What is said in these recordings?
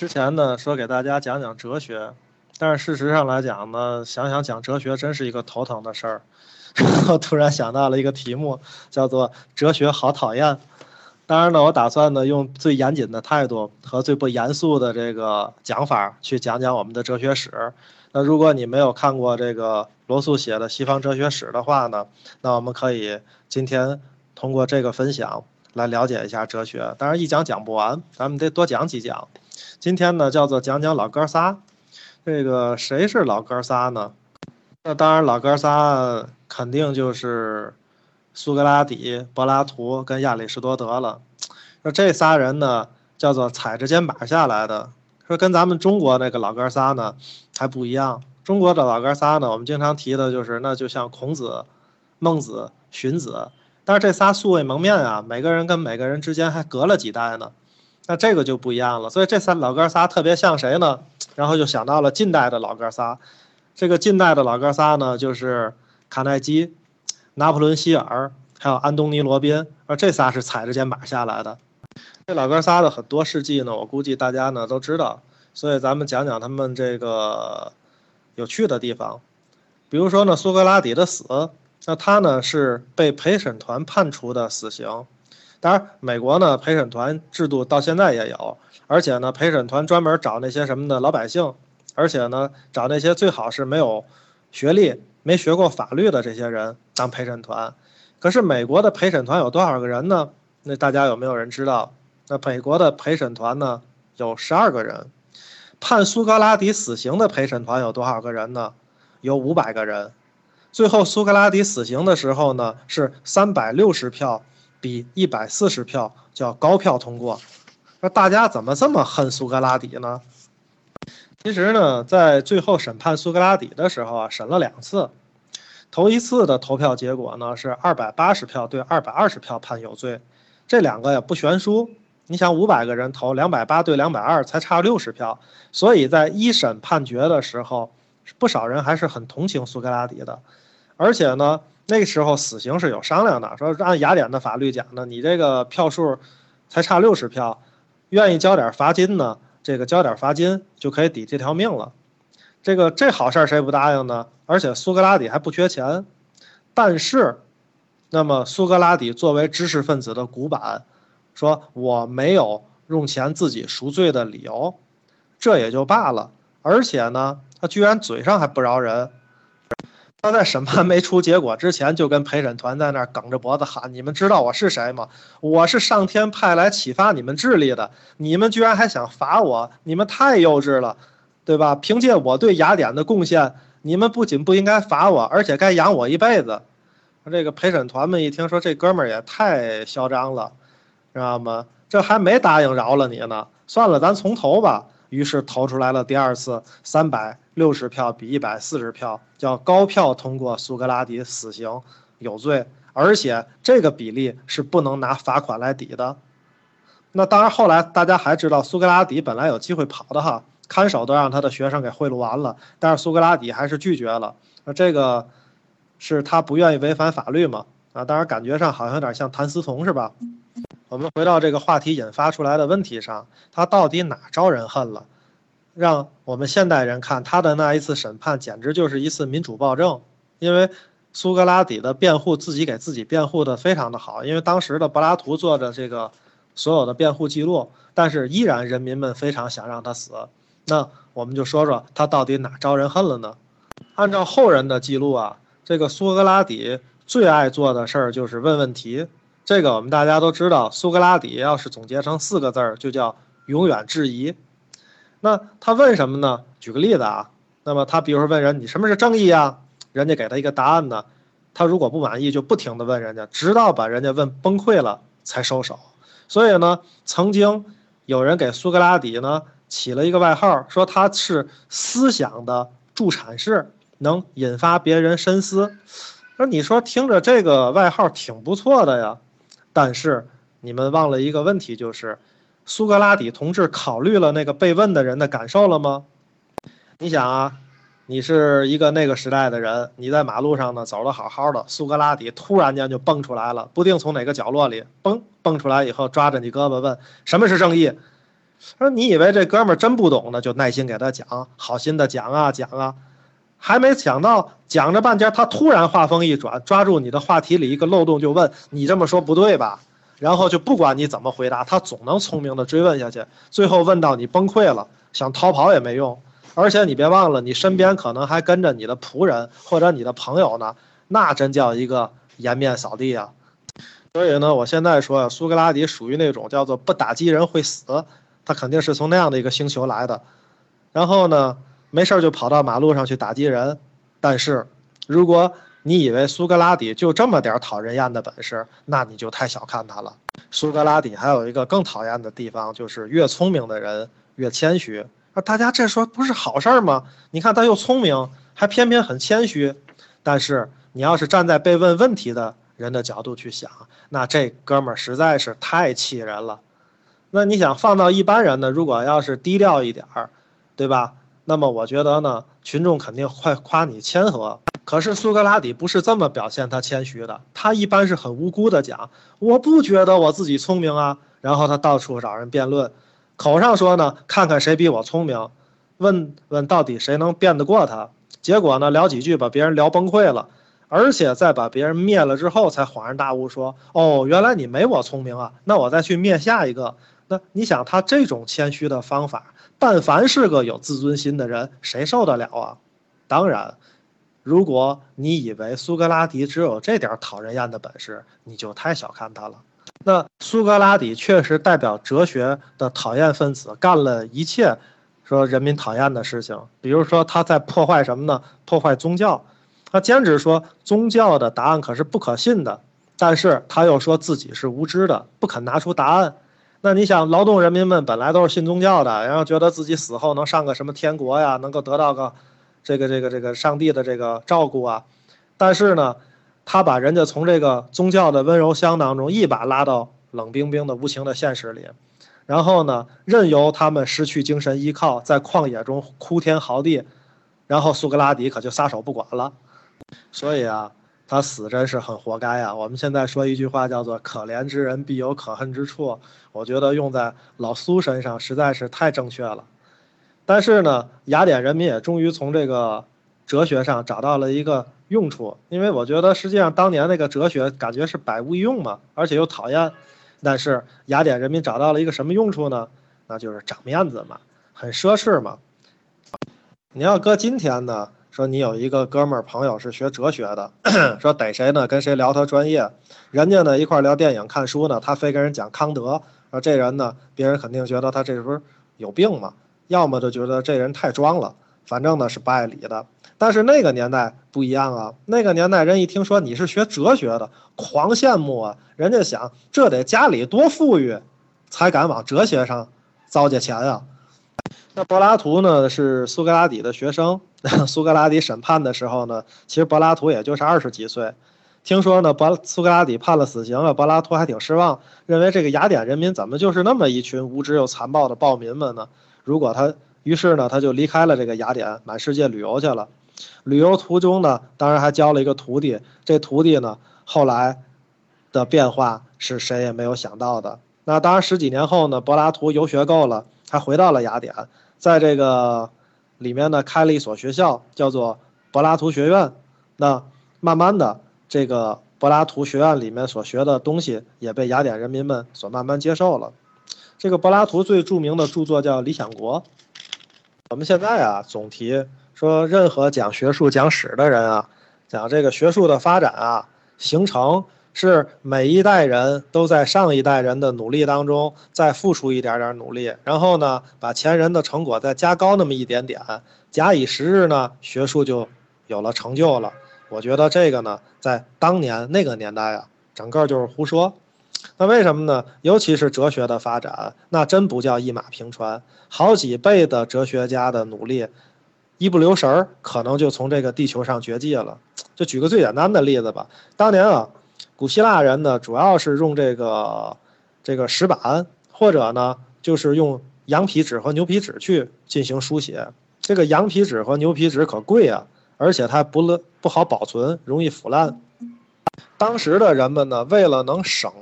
之前呢说给大家讲讲哲学，但是事实上来讲呢，想想讲哲学真是一个头疼的事儿。然后突然想到了一个题目，叫做“哲学好讨厌”。当然呢，我打算呢用最严谨的态度和最不严肃的这个讲法去讲讲我们的哲学史。那如果你没有看过这个罗素写的西方哲学史的话呢，那我们可以今天通过这个分享来了解一下哲学。当然一讲讲不完，咱们得多讲几讲。今天呢，叫做讲讲老哥仨。这个谁是老哥仨呢？那当然，老哥仨肯定就是苏格拉底、柏拉图跟亚里士多德了。说这仨人呢，叫做踩着肩膀下来的。说跟咱们中国那个老哥仨呢还不一样。中国的老哥仨呢，我们经常提的就是，那就像孔子、孟子、荀子。但是这仨素未谋面啊，每个人跟每个人之间还隔了几代呢。那这个就不一样了，所以这三老哥仨特别像谁呢？然后就想到了近代的老哥仨，这个近代的老哥仨呢，就是卡耐基、拿破仑希尔还有安东尼罗宾，而这仨是踩着肩膀下来的。这老哥仨的很多事迹呢，我估计大家呢都知道，所以咱们讲讲他们这个有趣的地方。比如说呢，苏格拉底的死，那他呢是被陪审团判处的死刑。当然，美国呢陪审团制度到现在也有，而且呢陪审团专门找那些什么的老百姓，而且呢找那些最好是没有学历、没学过法律的这些人当陪审团。可是美国的陪审团有多少个人呢？那大家有没有人知道？那美国的陪审团呢有十二个人，判苏格拉底死刑的陪审团有多少个人呢？有五百个人。最后苏格拉底死刑的时候呢是三百六十票。比一百四十票叫高票通过，那大家怎么这么恨苏格拉底呢？其实呢，在最后审判苏格拉底的时候啊，审了两次，头一次的投票结果呢是二百八十票对二百二十票判有罪，这两个也不悬殊。你想五百个人投两百八对两百二，才差六十票，所以在一审判决的时候，不少人还是很同情苏格拉底的，而且呢。那个时候死刑是有商量的，说按雅典的法律讲呢，你这个票数才差六十票，愿意交点罚金呢，这个交点罚金就可以抵这条命了。这个这好事谁不答应呢？而且苏格拉底还不缺钱，但是，那么苏格拉底作为知识分子的古板，说我没有用钱自己赎罪的理由，这也就罢了。而且呢，他居然嘴上还不饶人。他在审判没出结果之前，就跟陪审团在那儿梗着脖子喊：“你们知道我是谁吗？我是上天派来启发你们智力的。你们居然还想罚我？你们太幼稚了，对吧？凭借我对雅典的贡献，你们不仅不应该罚我，而且该养我一辈子。”这个陪审团们一听说这哥们儿也太嚣张了，知道吗？这还没答应饶了你呢，算了，咱从头吧。于是投出来了第二次，三百六十票比一百四十票，叫高票通过苏格拉底死刑有罪，而且这个比例是不能拿罚款来抵的。那当然，后来大家还知道苏格拉底本来有机会跑的哈，看守都让他的学生给贿赂完了，但是苏格拉底还是拒绝了。那这个是他不愿意违反法律嘛？啊，当然感觉上好像有点像谭嗣同是吧？我们回到这个话题引发出来的问题上，他到底哪招人恨了？让我们现代人看他的那一次审判，简直就是一次民主暴政。因为苏格拉底的辩护自己给自己辩护的非常的好，因为当时的柏拉图做着这个所有的辩护记录，但是依然人民们非常想让他死。那我们就说说他到底哪招人恨了呢？按照后人的记录啊，这个苏格拉底最爱做的事儿就是问问题。这个我们大家都知道，苏格拉底要是总结成四个字儿，就叫永远质疑。那他问什么呢？举个例子啊，那么他比如说问人你什么是正义啊？人家给他一个答案呢，他如果不满意，就不停的问人家，直到把人家问崩溃了才收手。所以呢，曾经有人给苏格拉底呢起了一个外号，说他是思想的助产士，能引发别人深思。那你说听着这个外号挺不错的呀。但是你们忘了一个问题，就是苏格拉底同志考虑了那个被问的人的感受了吗？你想啊，你是一个那个时代的人，你在马路上呢走的好好的，苏格拉底突然间就蹦出来了，不定从哪个角落里蹦蹦出来以后，抓着你胳膊问什么是正义？说你以为这哥们儿真不懂呢，就耐心给他讲，好心的讲啊讲啊，还没想到讲着半截，他突然话锋一转，抓住你的话题里一个漏洞就问你这么说不对吧？然后就不管你怎么回答，他总能聪明的追问下去，最后问到你崩溃了，想逃跑也没用。而且你别忘了，你身边可能还跟着你的仆人或者你的朋友呢，那真叫一个颜面扫地啊！所以呢，我现在说苏格拉底属于那种叫做不打击人会死，他肯定是从那样的一个星球来的。然后呢，没事就跑到马路上去打击人。但是，如果你以为苏格拉底就这么点讨人厌的本事，那你就太小看他了。苏格拉底还有一个更讨厌的地方，就是越聪明的人越谦虚。啊，大家这说不是好事吗？你看他又聪明，还偏偏很谦虚。但是你要是站在被问问题的人的角度去想，那这哥们儿实在是太气人了。那你想放到一般人呢？如果要是低调一点儿，对吧？那么我觉得呢，群众肯定会夸你谦和。可是苏格拉底不是这么表现他谦虚的，他一般是很无辜的讲，我不觉得我自己聪明啊。然后他到处找人辩论，口上说呢，看看谁比我聪明，问问到底谁能辩得过他。结果呢，聊几句把别人聊崩溃了，而且在把别人灭了之后，才恍然大悟说，哦，原来你没我聪明啊，那我再去灭下一个。那你想他这种谦虚的方法？但凡是个有自尊心的人，谁受得了啊？当然，如果你以为苏格拉底只有这点讨人厌的本事，你就太小看他了。那苏格拉底确实代表哲学的讨厌分子，干了一切说人民讨厌的事情。比如说，他在破坏什么呢？破坏宗教。他坚持说宗教的答案可是不可信的，但是他又说自己是无知的，不肯拿出答案。那你想，劳动人民们本来都是信宗教的，然后觉得自己死后能上个什么天国呀，能够得到个这个这个这个上帝的这个照顾啊。但是呢，他把人家从这个宗教的温柔乡当中一把拉到冷冰冰的无情的现实里，然后呢，任由他们失去精神依靠，在旷野中哭天嚎地，然后苏格拉底可就撒手不管了。所以啊。他死真是很活该呀！我们现在说一句话叫做“可怜之人必有可恨之处”，我觉得用在老苏身上实在是太正确了。但是呢，雅典人民也终于从这个哲学上找到了一个用处，因为我觉得实际上当年那个哲学感觉是百无一用嘛，而且又讨厌。但是雅典人民找到了一个什么用处呢？那就是长面子嘛，很奢侈嘛。你要搁今天呢？说你有一个哥们儿朋友是学哲学的，说逮谁呢跟谁聊他专业，人家呢一块聊电影看书呢，他非跟人讲康德，说这人呢，别人肯定觉得他这时候有病嘛，要么就觉得这人太装了，反正呢是不爱理的。但是那个年代不一样啊，那个年代人一听说你是学哲学的，狂羡慕啊，人家想这得家里多富裕，才敢往哲学上糟践钱啊。那柏拉图呢是苏格拉底的学生。苏格拉底审判的时候呢，其实柏拉图也就是二十几岁。听说呢，柏苏格拉底判了死刑了，柏拉图还挺失望，认为这个雅典人民怎么就是那么一群无知又残暴的暴民们呢？如果他，于是呢，他就离开了这个雅典，满世界旅游去了。旅游途中呢，当然还交了一个徒弟。这徒弟呢，后来的变化是谁也没有想到的。那当然，十几年后呢，柏拉图游学够了，他回到了雅典，在这个。里面呢开了一所学校，叫做柏拉图学院。那慢慢的，这个柏拉图学院里面所学的东西也被雅典人民们所慢慢接受了。这个柏拉图最著名的著作叫《理想国》。我们现在啊，总提说，任何讲学术、讲史的人啊，讲这个学术的发展啊，形成。是每一代人都在上一代人的努力当中再付出一点点努力，然后呢，把前人的成果再加高那么一点点，假以时日呢，学术就有了成就了。我觉得这个呢，在当年那个年代啊，整个就是胡说。那为什么呢？尤其是哲学的发展，那真不叫一马平川，好几辈的哲学家的努力，一不留神儿，可能就从这个地球上绝迹了。就举个最简单的例子吧，当年啊。古希腊人呢，主要是用这个这个石板，或者呢，就是用羊皮纸和牛皮纸去进行书写。这个羊皮纸和牛皮纸可贵啊，而且它不乐不好保存，容易腐烂。当时的人们呢，为了能省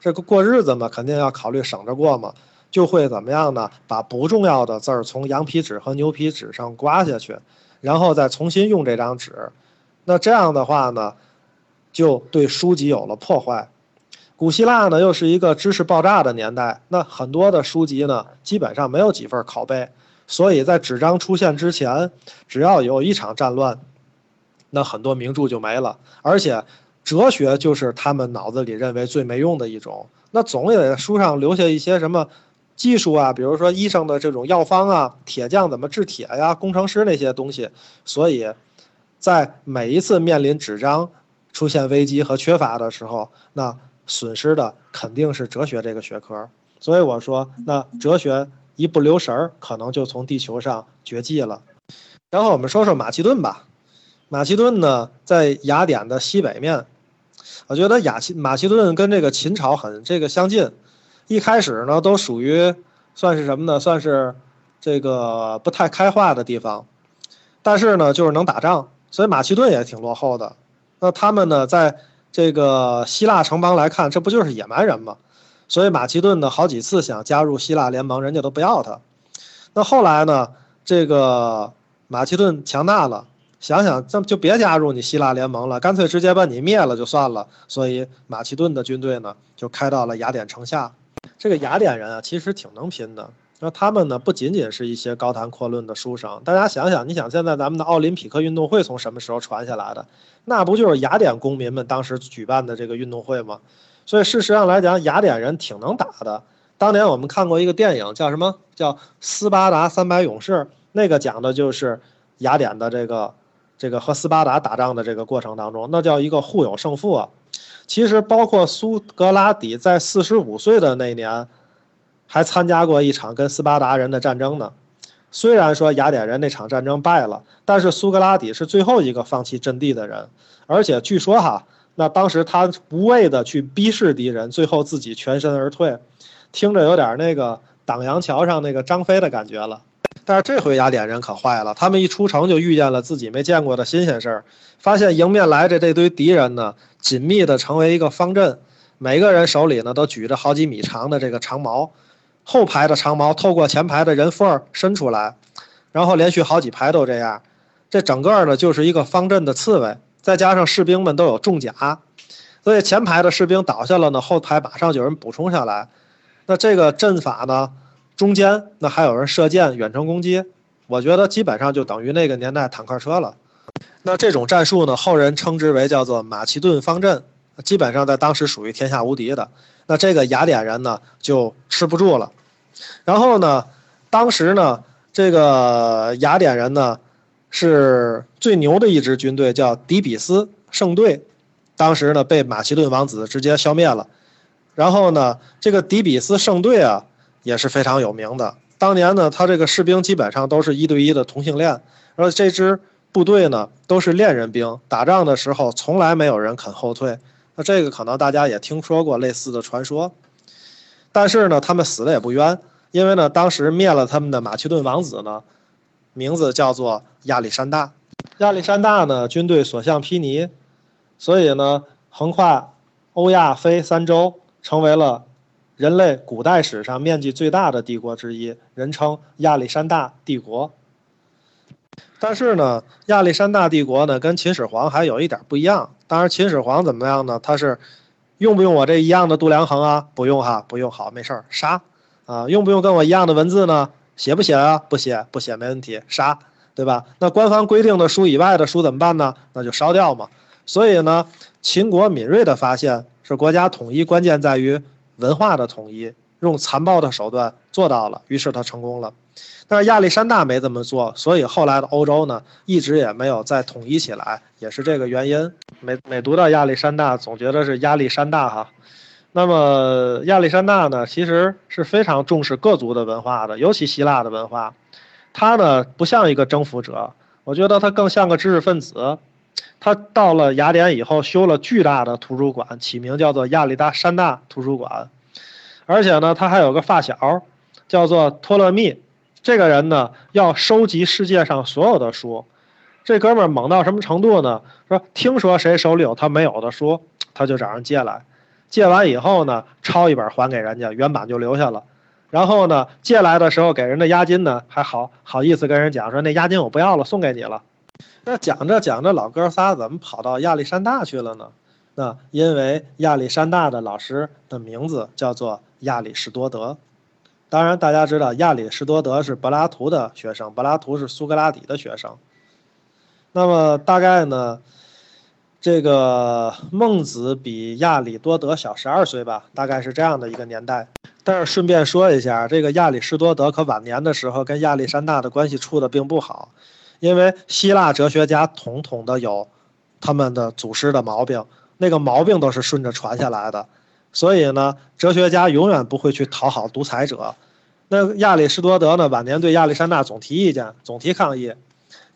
这个过日子嘛，肯定要考虑省着过嘛，就会怎么样呢？把不重要的字儿从羊皮纸和牛皮纸上刮下去，然后再重新用这张纸。那这样的话呢，就对书籍有了破坏。古希腊呢，又是一个知识爆炸的年代，那很多的书籍呢，基本上没有几份拷贝，所以在纸张出现之前，只要有一场战乱，那很多名著就没了。而且，哲学就是他们脑子里认为最没用的一种。那总得在书上留下一些什么技术啊，比如说医生的这种药方啊，铁匠怎么制铁呀，工程师那些东西。所以，在每一次面临纸张出现危机和缺乏的时候，那损失的肯定是哲学这个学科，所以我说，那哲学一不留神儿，可能就从地球上绝迹了。然后我们说说马其顿吧，马其顿呢，在雅典的西北面，我觉得雅其马其顿跟这个秦朝很这个相近，一开始呢都属于算是什么呢？算是这个不太开化的地方，但是呢就是能打仗，所以马其顿也挺落后的。那他们呢在。这个希腊城邦来看，这不就是野蛮人吗？所以马其顿呢，好几次想加入希腊联盟，人家都不要他。那后来呢，这个马其顿强大了，想想这就别加入你希腊联盟了，干脆直接把你灭了就算了。所以马其顿的军队呢，就开到了雅典城下。这个雅典人啊，其实挺能拼的。那他们呢，不仅仅是一些高谈阔论的书生。大家想想，你想现在咱们的奥林匹克运动会从什么时候传下来的？那不就是雅典公民们当时举办的这个运动会吗？所以事实上来讲，雅典人挺能打的。当年我们看过一个电影，叫什么？叫《斯巴达三百勇士》，那个讲的就是雅典的这个这个和斯巴达打仗的这个过程当中，那叫一个互有胜负啊。其实包括苏格拉底在四十五岁的那年。还参加过一场跟斯巴达人的战争呢。虽然说雅典人那场战争败了，但是苏格拉底是最后一个放弃阵地的人。而且据说哈，那当时他无畏的去逼视敌人，最后自己全身而退，听着有点那个党阳桥上那个张飞的感觉了。但是这回雅典人可坏了，他们一出城就遇见了自己没见过的新鲜事儿，发现迎面来的这堆敌人呢，紧密的成为一个方阵，每个人手里呢都举着好几米长的这个长矛。后排的长矛透过前排的人缝伸出来，然后连续好几排都这样，这整个呢就是一个方阵的刺猬，再加上士兵们都有重甲，所以前排的士兵倒下了呢，后排马上就有人补充下来。那这个阵法呢，中间那还有人射箭远程攻击，我觉得基本上就等于那个年代坦克车了。那这种战术呢，后人称之为叫做马其顿方阵，基本上在当时属于天下无敌的。那这个雅典人呢就吃不住了，然后呢，当时呢，这个雅典人呢是最牛的一支军队，叫底比斯圣队，当时呢被马其顿王子直接消灭了。然后呢，这个底比斯圣队啊也是非常有名的。当年呢，他这个士兵基本上都是一对一的同性恋，而这支部队呢都是恋人兵，打仗的时候从来没有人肯后退。那这个可能大家也听说过类似的传说，但是呢，他们死的也不冤，因为呢，当时灭了他们的马其顿王子呢，名字叫做亚历山大。亚历山大呢，军队所向披靡，所以呢，横跨欧亚非三洲，成为了人类古代史上面积最大的帝国之一，人称亚历山大帝国。但是呢，亚历山大帝国呢跟秦始皇还有一点不一样。当然，秦始皇怎么样呢？他是用不用我这一样的度量衡啊？不用哈，不用，好，没事儿，杀啊！用不用跟我一样的文字呢？写不写啊？不写，不写，没问题，杀，对吧？那官方规定的书以外的书怎么办呢？那就烧掉嘛。所以呢，秦国敏锐的发现是国家统一关键在于文化的统一，用残暴的手段做到了，于是他成功了。但是亚历山大没这么做，所以后来的欧洲呢，一直也没有再统一起来，也是这个原因。每每读到亚历山大，总觉得是亚历山大哈。那么亚历山大呢，其实是非常重视各族的文化的，尤其希腊的文化。他呢，不像一个征服者，我觉得他更像个知识分子。他到了雅典以后，修了巨大的图书馆，起名叫做亚历山大图书馆。而且呢，他还有个发小，叫做托勒密。这个人呢，要收集世界上所有的书。这哥们儿猛到什么程度呢？说听说谁手里有他没有的书，他就找人借来。借完以后呢，抄一本还给人家，原版就留下了。然后呢，借来的时候给人的押金呢还好好意思跟人讲说那押金我不要了，送给你了。那讲着讲着，老哥仨怎么跑到亚历山大去了呢？那因为亚历山大的老师的名字叫做亚里士多德。当然，大家知道亚里士多德是柏拉图的学生，柏拉图是苏格拉底的学生。那么大概呢，这个孟子比亚里多德小十二岁吧，大概是这样的一个年代。但是顺便说一下，这个亚里士多德可晚年的时候跟亚历山大的关系处的并不好，因为希腊哲学家统统的有他们的祖师的毛病，那个毛病都是顺着传下来的。所以呢，哲学家永远不会去讨好独裁者。那亚里士多德呢，晚年对亚历山大总提意见，总提抗议。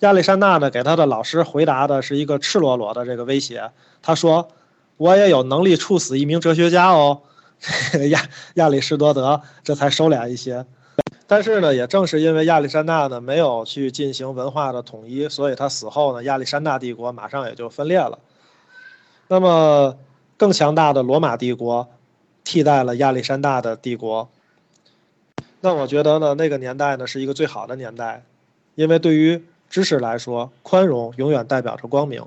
亚历山大呢，给他的老师回答的是一个赤裸裸的这个威胁。他说：“我也有能力处死一名哲学家哦。”亚亚里士多德这才收敛一些。但是呢，也正是因为亚历山大呢没有去进行文化的统一，所以他死后呢，亚历山大帝国马上也就分裂了。那么。更强大的罗马帝国替代了亚历山大的帝国。那我觉得呢，那个年代呢是一个最好的年代，因为对于知识来说，宽容永远代表着光明。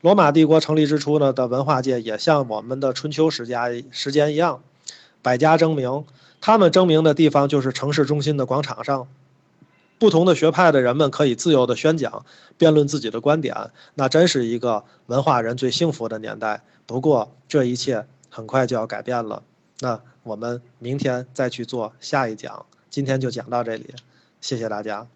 罗马帝国成立之初呢的文化界也像我们的春秋时家时间一样，百家争鸣。他们争鸣的地方就是城市中心的广场上，不同的学派的人们可以自由的宣讲、辩论自己的观点。那真是一个文化人最幸福的年代。不过，这一切很快就要改变了。那我们明天再去做下一讲，今天就讲到这里，谢谢大家。